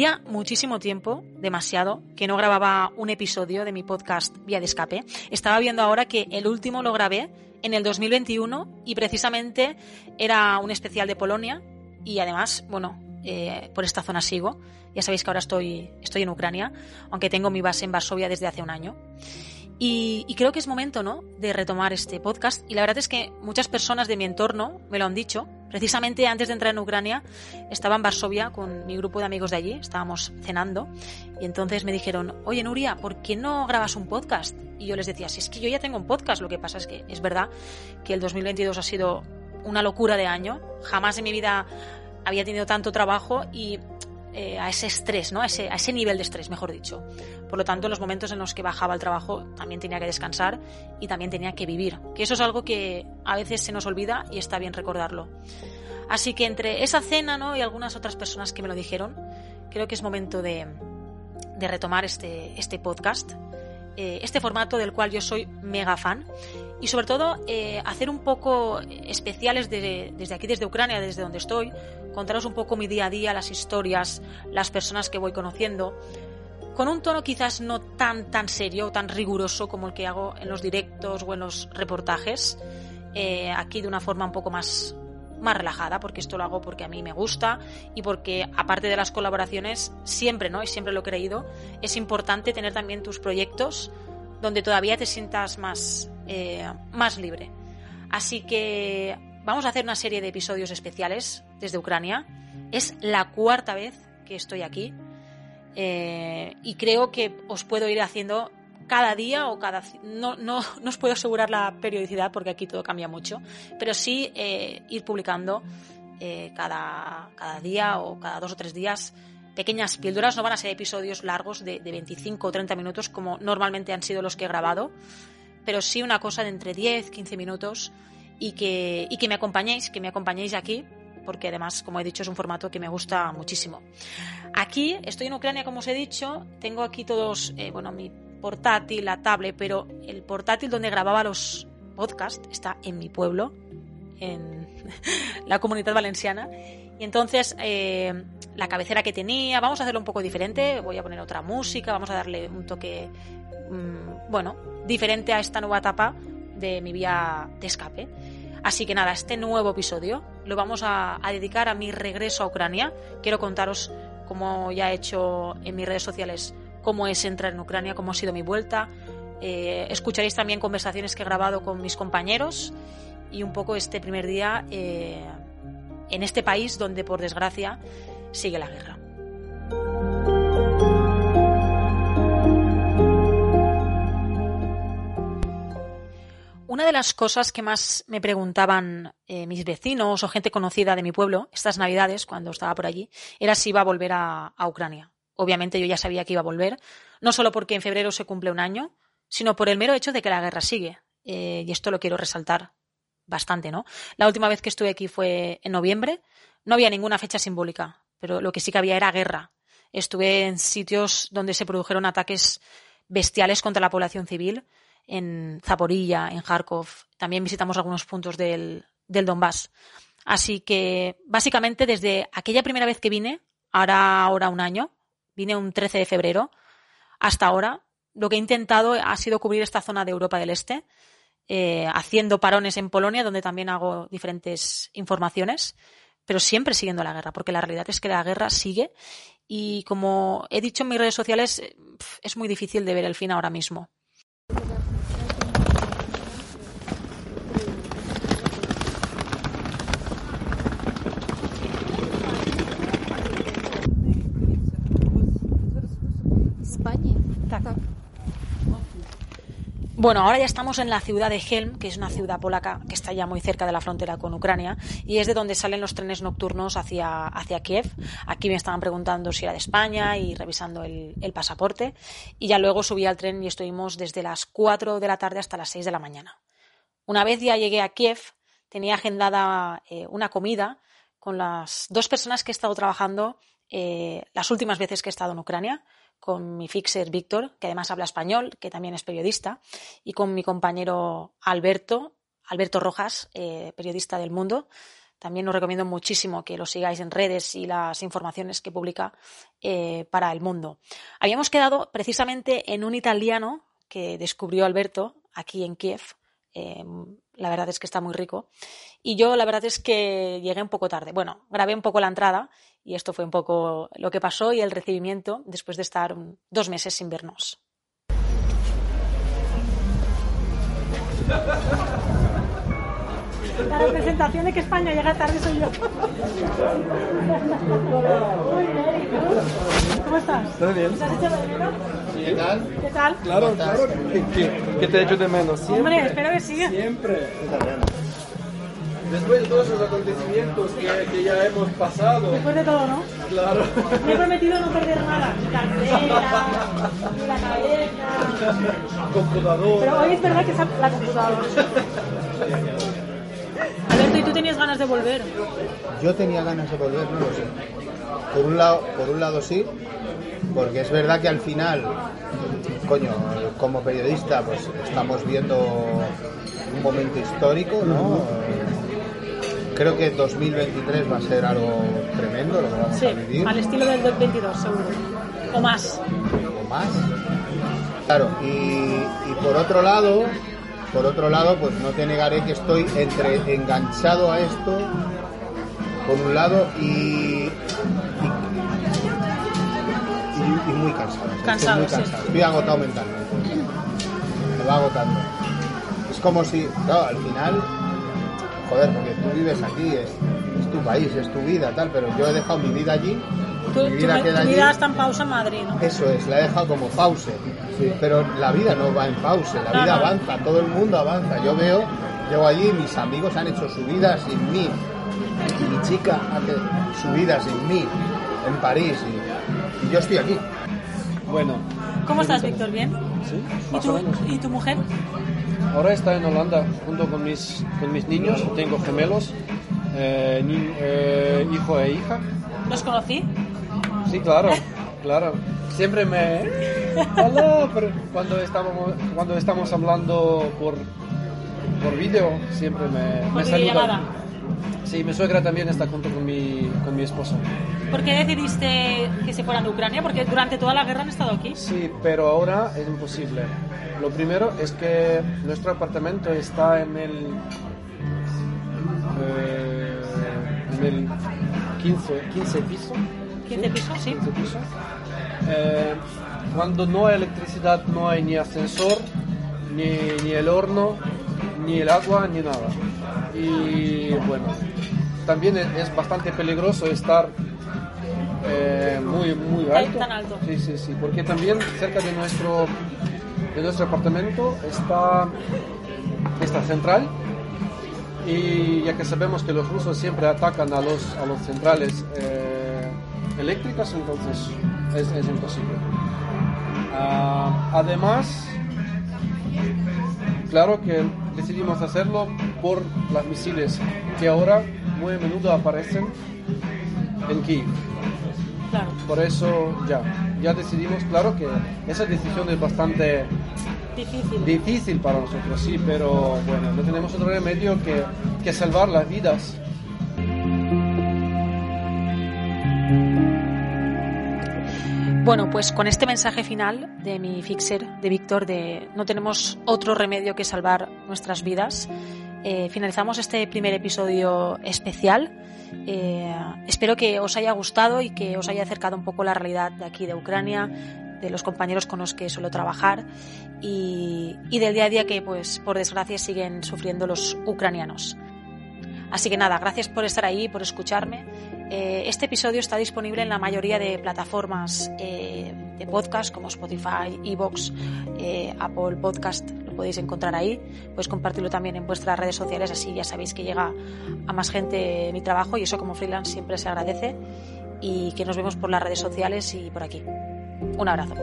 Hacía muchísimo tiempo, demasiado, que no grababa un episodio de mi podcast Vía de Escape. Estaba viendo ahora que el último lo grabé en el 2021 y precisamente era un especial de Polonia y además, bueno, eh, por esta zona sigo. Ya sabéis que ahora estoy, estoy en Ucrania, aunque tengo mi base en Varsovia desde hace un año. Y, y, creo que es momento, ¿no?, de retomar este podcast. Y la verdad es que muchas personas de mi entorno me lo han dicho. Precisamente antes de entrar en Ucrania, estaba en Varsovia con mi grupo de amigos de allí, estábamos cenando, y entonces me dijeron, oye, Nuria, ¿por qué no grabas un podcast? Y yo les decía, si es que yo ya tengo un podcast, lo que pasa es que es verdad que el 2022 ha sido una locura de año. Jamás en mi vida había tenido tanto trabajo y eh, a ese estrés, ¿no? A ese, a ese nivel de estrés, mejor dicho. Por lo tanto, en los momentos en los que bajaba el trabajo también tenía que descansar y también tenía que vivir. Que eso es algo que a veces se nos olvida y está bien recordarlo. Así que entre esa cena ¿no? y algunas otras personas que me lo dijeron, creo que es momento de, de retomar este, este podcast, eh, este formato del cual yo soy mega fan y sobre todo eh, hacer un poco especiales de, desde aquí, desde Ucrania, desde donde estoy, contaros un poco mi día a día, las historias, las personas que voy conociendo, con un tono quizás no tan tan serio o tan riguroso como el que hago en los directos o en los reportajes, eh, aquí de una forma un poco más más relajada, porque esto lo hago porque a mí me gusta y porque aparte de las colaboraciones, siempre, ¿no? Y siempre lo he creído, es importante tener también tus proyectos donde todavía te sientas más, eh, más libre. Así que vamos a hacer una serie de episodios especiales desde Ucrania. Es la cuarta vez que estoy aquí eh, y creo que os puedo ir haciendo cada día o cada... No, no, no os puedo asegurar la periodicidad porque aquí todo cambia mucho, pero sí eh, ir publicando cada, cada día o cada dos o tres días pequeñas píldoras, no van a ser episodios largos de 25 o 30 minutos como normalmente han sido los que he grabado, pero sí una cosa de entre 10, 15 minutos y que, y que me acompañéis, que me acompañéis aquí, porque además, como he dicho, es un formato que me gusta muchísimo. Aquí estoy en Ucrania, como os he dicho, tengo aquí todos, eh, bueno, mi portátil, la tablet, pero el portátil donde grababa los podcasts está en mi pueblo, en la comunidad valenciana. Y entonces eh, la cabecera que tenía, vamos a hacerlo un poco diferente, voy a poner otra música, vamos a darle un toque, mmm, bueno, diferente a esta nueva etapa de mi vía de escape. Así que nada, este nuevo episodio lo vamos a, a dedicar a mi regreso a Ucrania. Quiero contaros, como ya he hecho en mis redes sociales, cómo es entrar en Ucrania, cómo ha sido mi vuelta. Eh, escucharéis también conversaciones que he grabado con mis compañeros y un poco este primer día eh, en este país donde, por desgracia, sigue la guerra. De las cosas que más me preguntaban eh, mis vecinos o gente conocida de mi pueblo estas navidades, cuando estaba por allí, era si iba a volver a, Ucrania. Obviamente yo ya sabía que iba a volver, no solo porque en febrero se cumple un año, sino por el mero hecho de que la guerra sigue. Eh, y esto lo quiero resaltar bastante, ¿no? La última vez que estuve aquí fue en noviembre. No había ninguna fecha simbólica, pero lo que sí que había era guerra. Estuve en sitios donde se produjeron ataques bestiales contra la población civil, en Zaporilla, en Kharkov. También visitamos algunos puntos del, del Donbass. Así que, básicamente, desde aquella primera vez que vine, ahora, ahora un año, vine un 13 de febrero, hasta ahora lo que he intentado ha sido cubrir esta zona de Europa del Este, eh, haciendo parones en Polonia, donde también hago diferentes informaciones, pero siempre siguiendo la guerra, porque la realidad es que la guerra sigue y como he dicho en mis redes sociales, es muy difícil de ver el fin ahora mismo. Bueno, ahora ya estamos en la ciudad de Helm, que es una ciudad polaca que está ya muy cerca de la frontera con Ucrania, y es de donde salen los trenes nocturnos hacia, hacia Kiev. Aquí me estaban preguntando si era de España y revisando el, pasaporte, y ya luego subí al tren y estuvimos desde las 4 de la tarde hasta las 6 de la mañana. Una vez ya llegué a Kiev, tenía agendada eh, una comida con las dos personas que he estado trabajando eh, las últimas veces que he estado en Ucrania, con mi fixer Víctor, que además habla español, que también es periodista, y con mi compañero Alberto, Alberto Rojas, eh, periodista del Mundo, También os recomiendo muchísimo que lo sigáis en redes y las informaciones que publica eh, para el mundo. Habíamos quedado precisamente en un italiano que descubrió Alberto aquí en Kiev. Eh, la verdad es que está muy rico. Y yo la verdad es que llegué un poco tarde. Bueno, grabé un poco la entrada y esto fue un poco lo que pasó y el recibimiento después de estar dos meses sin vernos. La representación de que España llega tarde soy yo. ¿Cómo estás? ¿Todo bien? ¿Te has hecho de menos? ¿Qué tal? ¿Qué tal? Claro, claro. ¿Qué, qué te echo de menos? Siempre. Hombre, espero que sí. Siempre. Después de todos los acontecimientos que, que ya hemos pasado. Después de todo, ¿no? Claro. Me he prometido no perder nada. Ni cartera, ni la cabeza. Computador. Pero hoy es verdad que es la computadora. Alberto, ¿y tú tenías ganas de volver? Yo tenía ganas de volver, no lo sé. Por un lado, por un lado sí, porque es verdad que al final, coño, como periodista, pues estamos viendo un momento histórico, ¿no? Creo que 2023 va a ser algo tremendo lo que vamos Sí, a vivir. al estilo del 2022, seguro. O más. o más. Claro, y, y por otro lado, por otro lado, pues no te negaré que estoy entre enganchado a esto, por un lado, y, y, y muy cansado. Estoy Cansado, muy sí. cansado. Estoy agotado mentalmente. Me va agotando. Es como si, claro, al final, joder, porque tú vives aquí, es, es tu país, es tu vida, tal, pero yo he dejado mi vida allí. Tu, mi tu- vida tu queda allí. vida está en pausa en Madrid, ¿no? Eso es, la he dejado como pause. Pero la vida no va en pause, la vida avanza, todo el mundo avanza. Yo veo, llego allí, mis amigos han hecho su vida sin mí. Mi chica hace su vida sin mí en París y, y yo estoy aquí. Bueno, ¿Cómo estás, Víctor? ¿Bien? sí, ¿Y tu, o menos. ¿Y tu mujer? Ahora está en Holanda junto con mis, con mis niños. Tengo gemelos, eh, ni- eh, hijo e hija. ¿Los conocí? Sí, claro, claro. Siempre me... Hola, pero cuando estamos, cuando estamos hablando por, por vídeo, siempre me, me videollamada. Sí, mi suegra también está junto con mi, con mi esposa. ¿Por qué decidiste que se fueran de Ucrania? Porque durante toda la guerra han estado aquí. Sí, pero ahora es imposible. Lo primero es que nuestro apartamento está en el... eh, en el 15, 15 piso. 15 pisos, sí. 15 piso. Eh, cuando no hay electricidad no hay ni ascensor, ni, ni el horno, ni el agua, ni nada. Y bueno, también es, bastante peligroso estar eh, muy, muy alto. tan alto. Sí, sí, sí, porque también cerca de nuestro, de nuestro apartamento está esta central y ya que sabemos que los rusos siempre atacan a los, a los centrales eh, eléctricas, entonces es, es imposible. Ah, además, claro que decidimos hacerlo por las misiles que ahora muy a menudo aparecen en Kiev. Claro. Por eso ya, ya decidimos, claro que esa decisión es bastante Difícil. difícil para nosotros, sí, pero bueno, no tenemos otro remedio que, que salvar las vidas. Bueno, pues con este mensaje final de mi fixer, de Víctor, de no tenemos otro remedio que salvar nuestras vidas, eh, finalizamos este primer episodio especial. Eh, espero que os haya gustado y que os haya acercado un poco la realidad de aquí de Ucrania, de los compañeros con los que suelo trabajar y, y del día a día que, pues, por desgracia, siguen sufriendo los ucranianos. Así que nada, gracias por estar ahí, por escucharme. Eh, este episodio está disponible en la mayoría de plataformas eh, de podcast como Spotify, Evox, eh, Apple Podcast, lo podéis encontrar ahí. Podéis compartirlo también en vuestras redes sociales, así ya sabéis que llega a más gente mi trabajo y eso como freelance siempre se agradece. Y que nos vemos por las redes sociales y por aquí. Un abrazo.